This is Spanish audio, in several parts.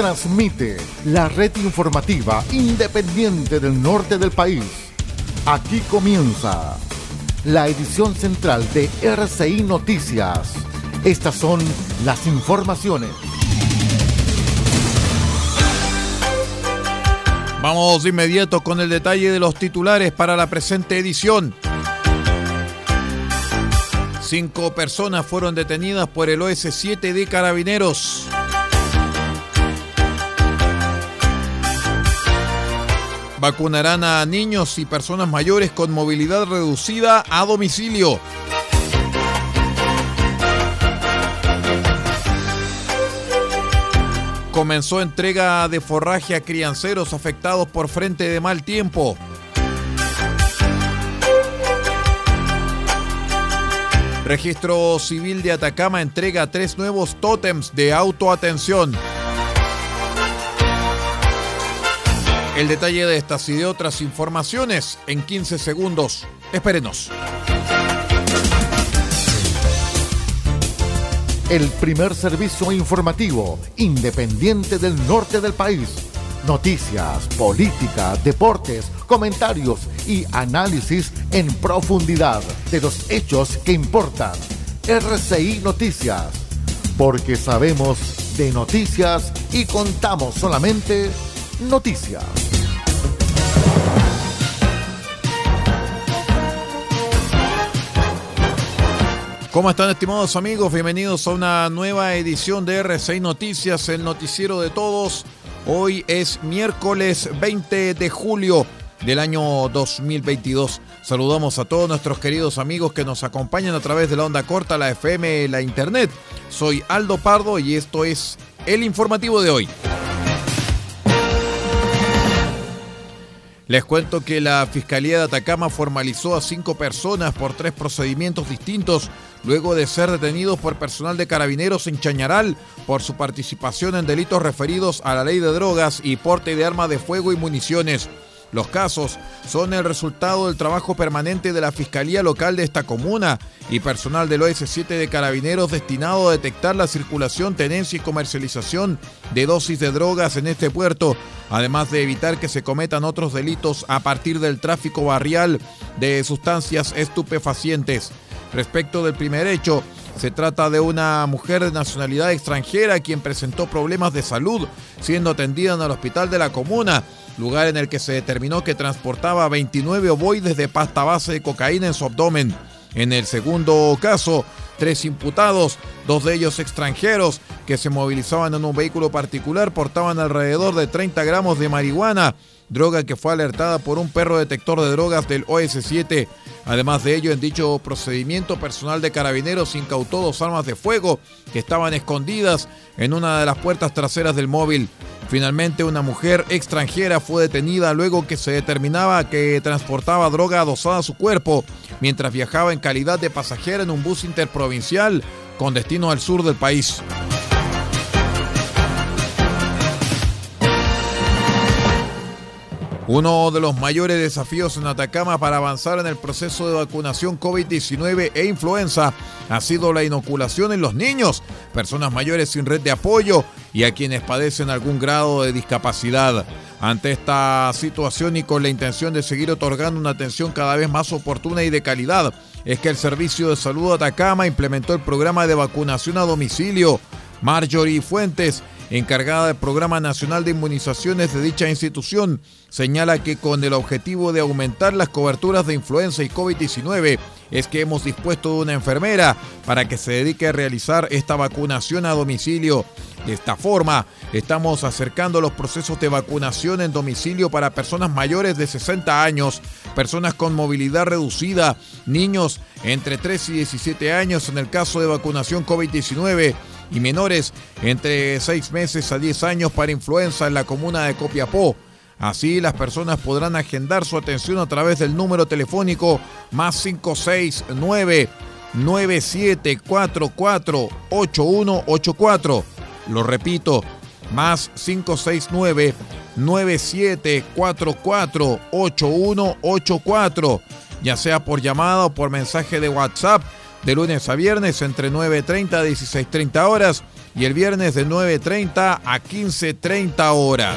transmite la red informativa independiente del norte del país. Aquí comienza la edición central de RCI Noticias. Estas son las informaciones. Vamos de inmediato con el detalle de los titulares para la presente edición. Cinco personas fueron detenidas por el OS-7 de Carabineros. Vacunarán a niños y personas mayores con movilidad reducida a domicilio. Comenzó entrega de forraje a crianceros afectados por frente de mal tiempo. Registro Civil de Atacama entrega tres nuevos tótems de autoatención. El detalle de estas y de otras informaciones en 15 segundos. Espérenos. El primer servicio informativo independiente del norte del país. Noticias, política, deportes, comentarios y análisis en profundidad de los hechos que importan. RCI Noticias. Porque sabemos de noticias y contamos solamente noticias. ¿Cómo están estimados amigos? Bienvenidos a una nueva edición de R6 Noticias, el noticiero de todos. Hoy es miércoles 20 de julio del año 2022. Saludamos a todos nuestros queridos amigos que nos acompañan a través de la onda corta, la FM, la internet. Soy Aldo Pardo y esto es el informativo de hoy. Les cuento que la Fiscalía de Atacama formalizó a cinco personas por tres procedimientos distintos luego de ser detenidos por personal de carabineros en Chañaral por su participación en delitos referidos a la ley de drogas y porte de armas de fuego y municiones. Los casos son el resultado del trabajo permanente de la Fiscalía Local de esta comuna y personal del OS7 de Carabineros destinado a detectar la circulación, tenencia y comercialización de dosis de drogas en este puerto, además de evitar que se cometan otros delitos a partir del tráfico barrial de sustancias estupefacientes. Respecto del primer hecho, se trata de una mujer de nacionalidad extranjera quien presentó problemas de salud siendo atendida en el hospital de la comuna lugar en el que se determinó que transportaba 29 ovoides de pasta base de cocaína en su abdomen. En el segundo caso, tres imputados, dos de ellos extranjeros, que se movilizaban en un vehículo particular, portaban alrededor de 30 gramos de marihuana, droga que fue alertada por un perro detector de drogas del OS7. Además de ello, en dicho procedimiento, personal de carabineros incautó dos armas de fuego que estaban escondidas en una de las puertas traseras del móvil. Finalmente, una mujer extranjera fue detenida luego que se determinaba que transportaba droga adosada a su cuerpo mientras viajaba en calidad de pasajera en un bus interprovincial con destino al sur del país. Uno de los mayores desafíos en Atacama para avanzar en el proceso de vacunación COVID-19 e influenza ha sido la inoculación en los niños, personas mayores sin red de apoyo y a quienes padecen algún grado de discapacidad. Ante esta situación y con la intención de seguir otorgando una atención cada vez más oportuna y de calidad, es que el Servicio de Salud de Atacama implementó el programa de vacunación a domicilio. Marjorie Fuentes encargada del Programa Nacional de Inmunizaciones de dicha institución, señala que con el objetivo de aumentar las coberturas de influenza y COVID-19 es que hemos dispuesto una enfermera para que se dedique a realizar esta vacunación a domicilio. De esta forma, estamos acercando los procesos de vacunación en domicilio para personas mayores de 60 años, personas con movilidad reducida, niños entre 3 y 17 años en el caso de vacunación COVID-19 y menores entre 6 meses a 10 años para influenza en la comuna de Copiapó. Así las personas podrán agendar su atención a través del número telefónico más 569 9744 8184. Lo repito, más 569 9744 8184, ya sea por llamada o por mensaje de WhatsApp de lunes a viernes entre 9.30 a 16.30 horas y el viernes de 9.30 a 15.30 horas.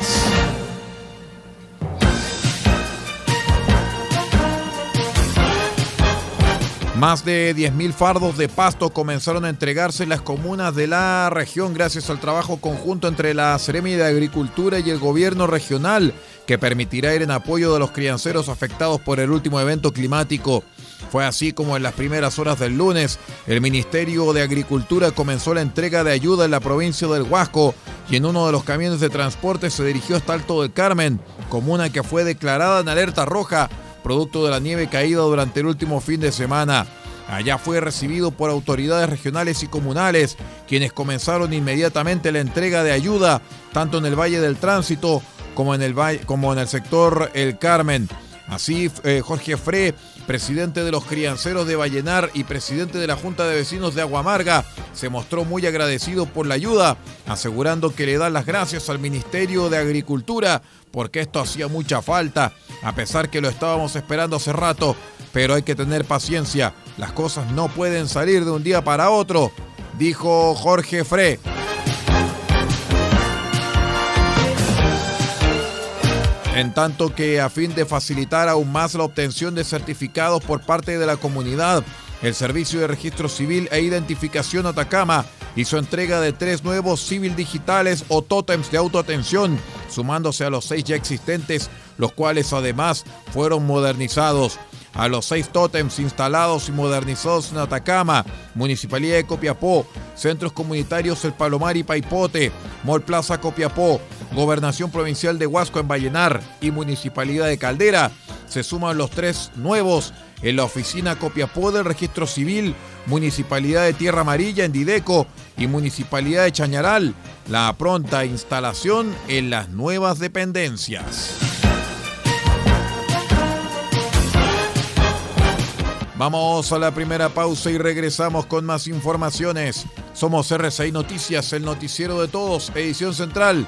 Más de 10.000 fardos de pasto comenzaron a entregarse en las comunas de la región gracias al trabajo conjunto entre la Seremi de Agricultura y el gobierno regional que permitirá ir en apoyo de los crianceros afectados por el último evento climático. Fue así como en las primeras horas del lunes el Ministerio de Agricultura comenzó la entrega de ayuda en la provincia del Huasco y en uno de los camiones de transporte se dirigió hasta Alto del Carmen, comuna que fue declarada en alerta roja producto de la nieve caída durante el último fin de semana. Allá fue recibido por autoridades regionales y comunales, quienes comenzaron inmediatamente la entrega de ayuda, tanto en el Valle del Tránsito como en el, como en el sector El Carmen. Así, eh, Jorge Fre, presidente de los crianceros de Vallenar y presidente de la Junta de Vecinos de Aguamarga, se mostró muy agradecido por la ayuda, asegurando que le da las gracias al Ministerio de Agricultura porque esto hacía mucha falta, a pesar que lo estábamos esperando hace rato, pero hay que tener paciencia, las cosas no pueden salir de un día para otro, dijo Jorge Fre. En tanto que a fin de facilitar aún más la obtención de certificados por parte de la comunidad, el Servicio de Registro Civil e Identificación Atacama hizo entrega de tres nuevos civil digitales o tótems de autoatención, sumándose a los seis ya existentes, los cuales además fueron modernizados. A los seis tótems instalados y modernizados en Atacama, Municipalidad de Copiapó, Centros Comunitarios El Palomar y Paipote, Mall Plaza Copiapó, Gobernación Provincial de Huasco en Vallenar y Municipalidad de Caldera. Se suman los tres nuevos en la oficina Copiapó del Registro Civil, Municipalidad de Tierra Amarilla en Dideco y Municipalidad de Chañaral. La pronta instalación en las nuevas dependencias. Vamos a la primera pausa y regresamos con más informaciones. Somos RCI Noticias, el noticiero de todos, edición central.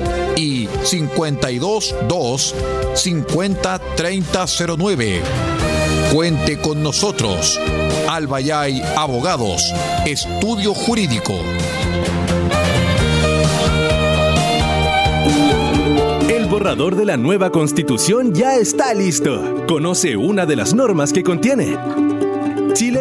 y 522 50 3009. Cuente con nosotros. Albayay Abogados, Estudio Jurídico. El borrador de la nueva constitución ya está listo. Conoce una de las normas que contiene.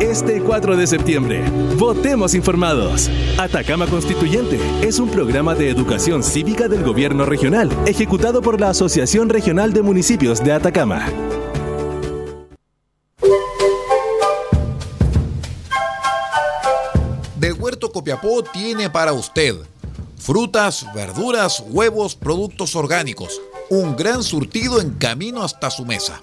Este 4 de septiembre, votemos informados. Atacama Constituyente es un programa de educación cívica del gobierno regional, ejecutado por la Asociación Regional de Municipios de Atacama. Del Huerto Copiapó tiene para usted frutas, verduras, huevos, productos orgánicos. Un gran surtido en camino hasta su mesa.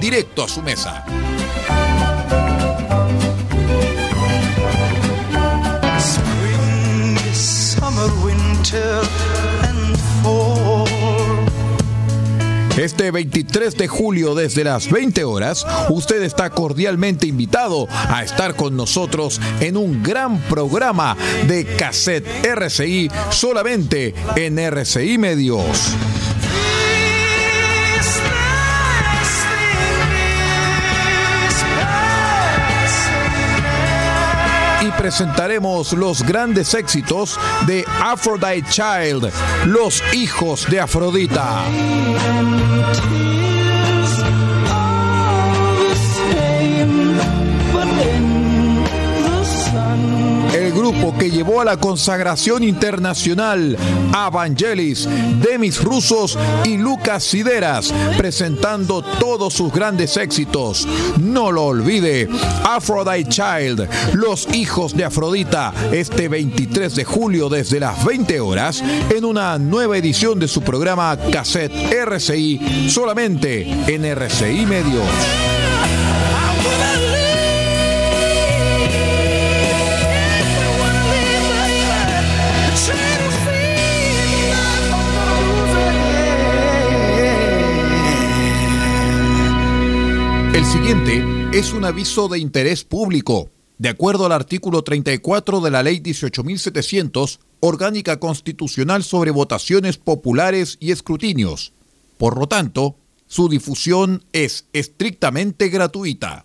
directo a su mesa. Spring, summer, winter and fall. Este 23 de julio desde las 20 horas, usted está cordialmente invitado a estar con nosotros en un gran programa de cassette RCI solamente en RCI Medios. Presentaremos los grandes éxitos de Aphrodite Child, los hijos de Afrodita. Que llevó a la consagración internacional a Vangelis, Demis Rusos y Lucas Sideras, presentando todos sus grandes éxitos. No lo olvide, Aphrodite Child, los hijos de Afrodita, este 23 de julio desde las 20 horas, en una nueva edición de su programa Cassette RCI, solamente en RCI Medios. El siguiente es un aviso de interés público. De acuerdo al artículo 34 de la Ley 18.700, Orgánica Constitucional sobre Votaciones Populares y Escrutinios. Por lo tanto, su difusión es estrictamente gratuita.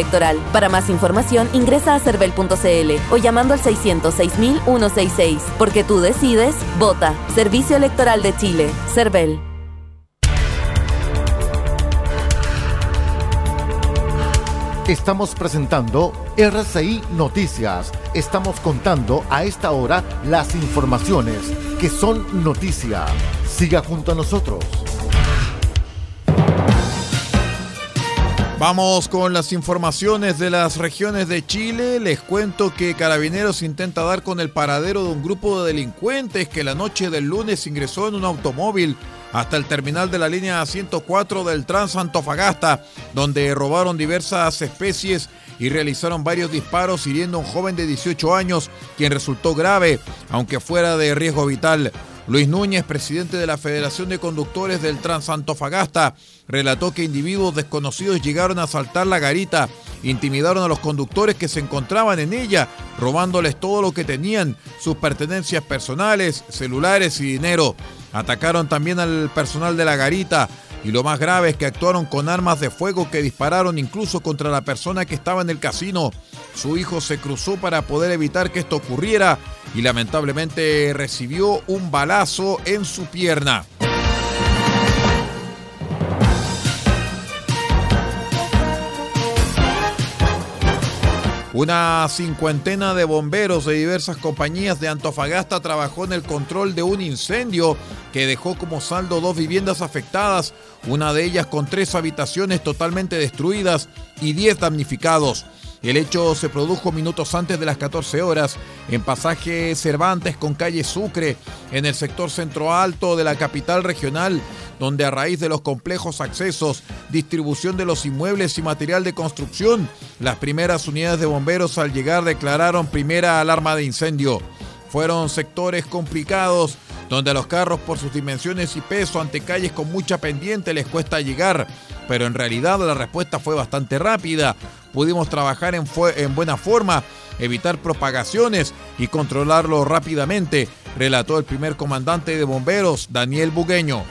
Para más información, ingresa a cervel.cl o llamando al 606.166. Porque tú decides, vota. Servicio Electoral de Chile. Cervel. Estamos presentando RCI Noticias. Estamos contando a esta hora las informaciones que son noticia. Siga junto a nosotros. Vamos con las informaciones de las regiones de Chile. Les cuento que Carabineros intenta dar con el paradero de un grupo de delincuentes que la noche del lunes ingresó en un automóvil hasta el terminal de la línea 104 del Trans Antofagasta, donde robaron diversas especies y realizaron varios disparos hiriendo a un joven de 18 años, quien resultó grave, aunque fuera de riesgo vital. Luis Núñez, presidente de la Federación de Conductores del Transantofagasta, relató que individuos desconocidos llegaron a asaltar la garita, intimidaron a los conductores que se encontraban en ella, robándoles todo lo que tenían, sus pertenencias personales, celulares y dinero. Atacaron también al personal de la garita y lo más grave es que actuaron con armas de fuego que dispararon incluso contra la persona que estaba en el casino. Su hijo se cruzó para poder evitar que esto ocurriera y lamentablemente recibió un balazo en su pierna. Una cincuentena de bomberos de diversas compañías de Antofagasta trabajó en el control de un incendio que dejó como saldo dos viviendas afectadas, una de ellas con tres habitaciones totalmente destruidas y diez damnificados. El hecho se produjo minutos antes de las 14 horas en pasaje Cervantes con calle Sucre, en el sector centro alto de la capital regional, donde a raíz de los complejos accesos, distribución de los inmuebles y material de construcción, las primeras unidades de bomberos al llegar declararon primera alarma de incendio. Fueron sectores complicados donde a los carros por sus dimensiones y peso ante calles con mucha pendiente les cuesta llegar, pero en realidad la respuesta fue bastante rápida. Pudimos trabajar en, en buena forma, evitar propagaciones y controlarlo rápidamente, relató el primer comandante de bomberos, Daniel Bugueño.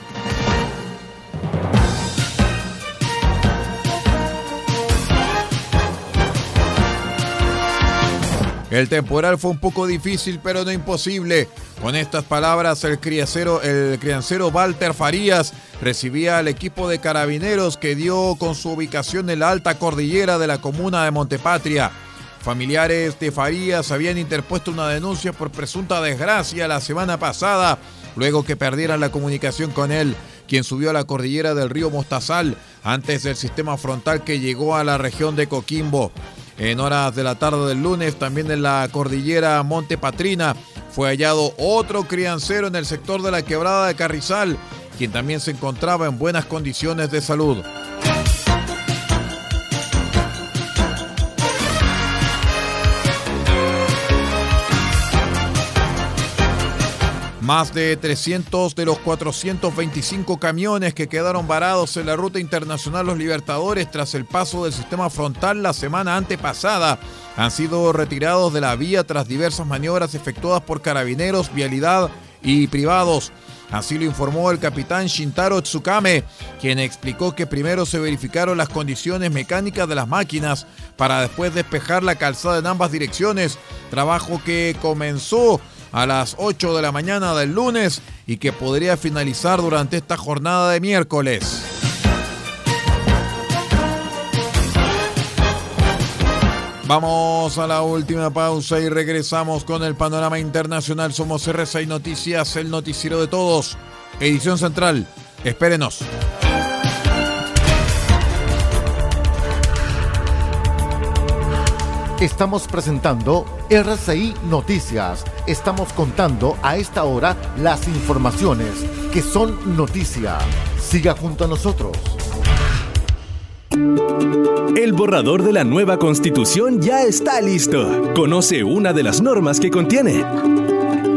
El temporal fue un poco difícil, pero no imposible. Con estas palabras, el criancero, el criancero Walter Farías recibía al equipo de carabineros que dio con su ubicación en la alta cordillera de la comuna de Montepatria. Familiares de Farías habían interpuesto una denuncia por presunta desgracia la semana pasada, luego que perdieran la comunicación con él, quien subió a la cordillera del río Mostazal antes del sistema frontal que llegó a la región de Coquimbo. En horas de la tarde del lunes, también en la cordillera Monte Patrina, fue hallado otro criancero en el sector de la quebrada de Carrizal, quien también se encontraba en buenas condiciones de salud. Más de 300 de los 425 camiones que quedaron varados en la ruta internacional Los Libertadores tras el paso del sistema frontal la semana antepasada han sido retirados de la vía tras diversas maniobras efectuadas por carabineros, vialidad y privados. Así lo informó el capitán Shintaro Tsukame, quien explicó que primero se verificaron las condiciones mecánicas de las máquinas para después despejar la calzada en ambas direcciones, trabajo que comenzó a las 8 de la mañana del lunes y que podría finalizar durante esta jornada de miércoles. Vamos a la última pausa y regresamos con el panorama internacional. Somos RCI Noticias, el noticiero de todos. Edición central. Espérenos. Estamos presentando RCI Noticias. Estamos contando a esta hora las informaciones que son noticia. Siga junto a nosotros. El borrador de la nueva constitución ya está listo. Conoce una de las normas que contiene.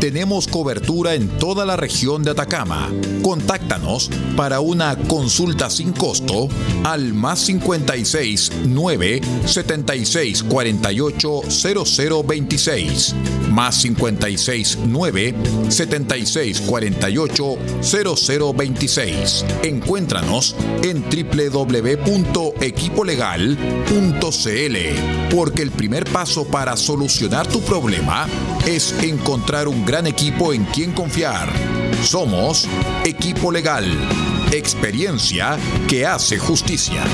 Tenemos cobertura en toda la región de Atacama. Contáctanos para una consulta sin costo al más 56 9 76 48 0026 más 56 9 76 48 0026. Encuéntranos en www.equipolegal.cl, porque el primer paso para solucionar tu problema es encontrar un gran equipo en quien confiar. Somos Equipo Legal, experiencia que hace justicia.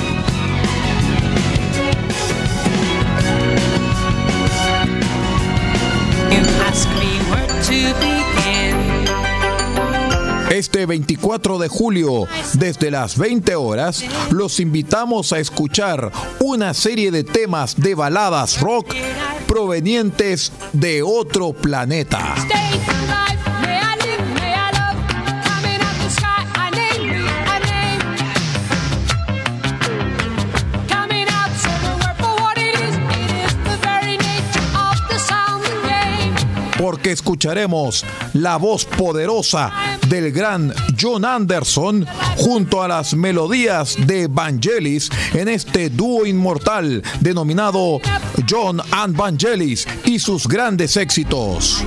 Este 24 de julio, desde las 20 horas, los invitamos a escuchar una serie de temas de baladas rock provenientes de otro planeta. Escucharemos la voz poderosa del gran John Anderson junto a las melodías de Vangelis en este dúo inmortal denominado John and Vangelis y sus grandes éxitos.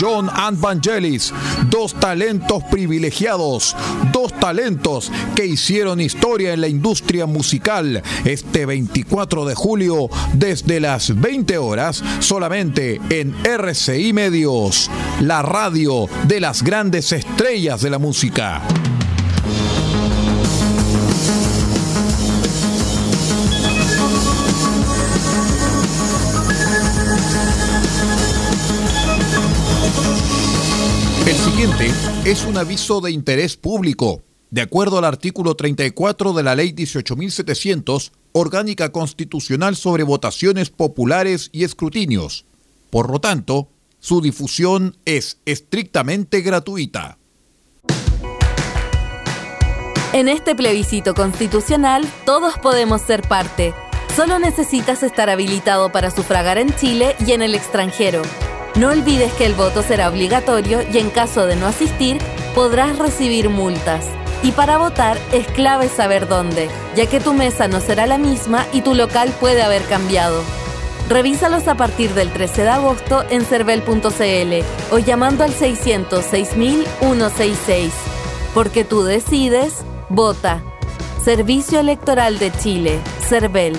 John and Vangelis, dos talentos privilegiados, dos talentos que hicieron historia en la industria musical este 24 de julio desde las 20 horas solamente en RCI Medios, la radio de las grandes estrellas de la música. El siguiente es un aviso de interés público. De acuerdo al artículo 34 de la Ley 18.700, Orgánica Constitucional sobre Votaciones Populares y Escrutinios. Por lo tanto, su difusión es estrictamente gratuita. En este plebiscito constitucional todos podemos ser parte. Solo necesitas estar habilitado para sufragar en Chile y en el extranjero. No olvides que el voto será obligatorio y en caso de no asistir podrás recibir multas. Y para votar es clave saber dónde, ya que tu mesa no será la misma y tu local puede haber cambiado. Revísalos a partir del 13 de agosto en cervel.cl o llamando al 606.166. Porque tú decides, vota. Servicio Electoral de Chile, CERVEL.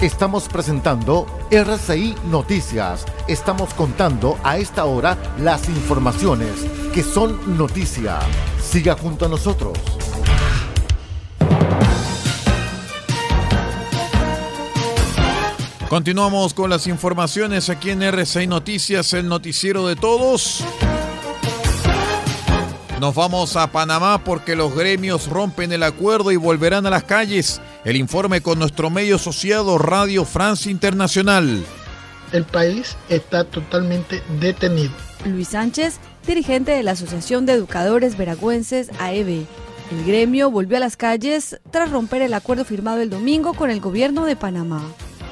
Estamos presentando RCI Noticias. Estamos contando a esta hora las informaciones que son noticia. Siga junto a nosotros. Continuamos con las informaciones aquí en RCI Noticias, el noticiero de todos. Nos vamos a Panamá porque los gremios rompen el acuerdo y volverán a las calles. El informe con nuestro medio asociado Radio France Internacional. El país está totalmente detenido. Luis Sánchez, dirigente de la Asociación de Educadores Veragüenses AEB. El gremio volvió a las calles tras romper el acuerdo firmado el domingo con el gobierno de Panamá.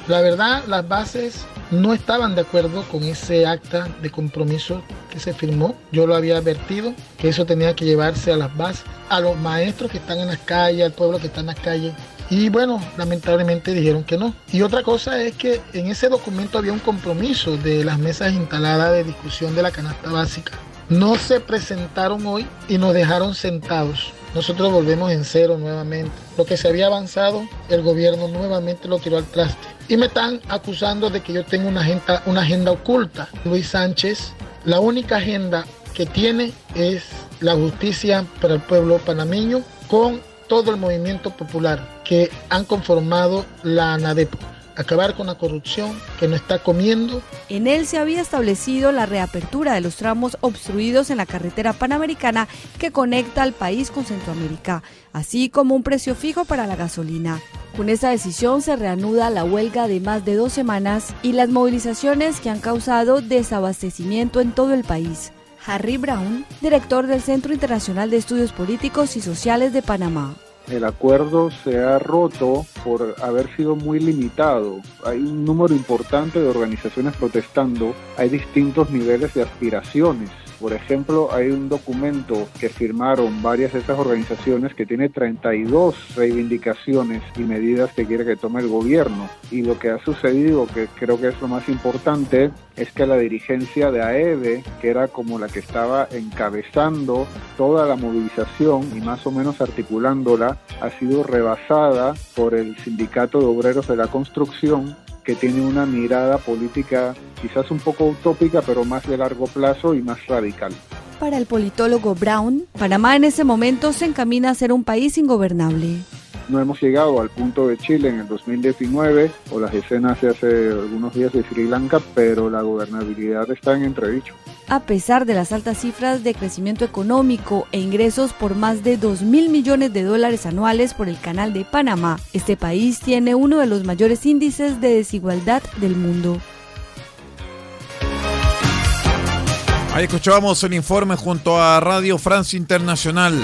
La verdad, las bases no estaban de acuerdo con ese acta de compromiso que se firmó. Yo lo había advertido, que eso tenía que llevarse a las bases, a los maestros que están en las calles, al pueblo que está en las calles. Y bueno, lamentablemente dijeron que no. Y otra cosa es que en ese documento había un compromiso de las mesas instaladas de discusión de la canasta básica. No se presentaron hoy y nos dejaron sentados. Nosotros volvemos en cero nuevamente. Lo que se había avanzado, el gobierno nuevamente lo tiró al traste. Y me están acusando de que yo tengo una agenda, una agenda oculta. Luis Sánchez, la única agenda que tiene es la justicia para el pueblo panameño con todo el movimiento popular que han conformado la ANADEP acabar con la corrupción que nos está comiendo. En él se había establecido la reapertura de los tramos obstruidos en la carretera panamericana que conecta al país con Centroamérica, así como un precio fijo para la gasolina. Con esa decisión se reanuda la huelga de más de dos semanas y las movilizaciones que han causado desabastecimiento en todo el país. Harry Brown, director del Centro Internacional de Estudios Políticos y Sociales de Panamá. el acuerdo se ha roto por haber sido muy limitado. Hay un número importante de organizaciones protestando, hay distintos niveles de aspiraciones. Por ejemplo, hay un documento que firmaron varias de estas organizaciones que tiene 32 reivindicaciones y medidas que quiere que tome el gobierno. Y lo que ha sucedido, que creo que es lo más importante, es que la dirigencia de AEDE, que era como la que estaba encabezando toda la movilización y más o menos articulándola, ha sido rebasada por el Sindicato de Obreros de la Construcción que tiene una mirada política quizás un poco utópica, pero más de largo plazo y más radical. Para el politólogo Brown, Panamá en ese momento se encamina a ser un país ingobernable. No hemos llegado al punto de Chile en el 2019 o las escenas de hace algunos días de Sri Lanka, pero la gobernabilidad está en entredicho. A pesar de las altas cifras de crecimiento económico e ingresos por más de 2 mil millones de dólares anuales por el Canal de Panamá, este país tiene uno de los mayores índices de desigualdad del mundo. Ahí escuchábamos el informe junto a Radio Francia Internacional.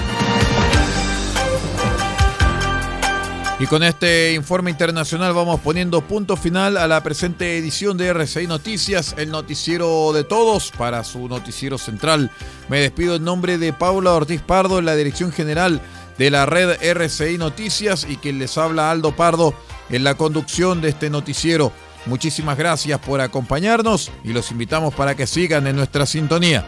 Y con este informe internacional vamos poniendo punto final a la presente edición de RCI Noticias, el noticiero de todos para su noticiero central. Me despido en nombre de Paula Ortiz Pardo, en la dirección general de la red RCI Noticias y quien les habla Aldo Pardo en la conducción de este noticiero. Muchísimas gracias por acompañarnos y los invitamos para que sigan en nuestra sintonía.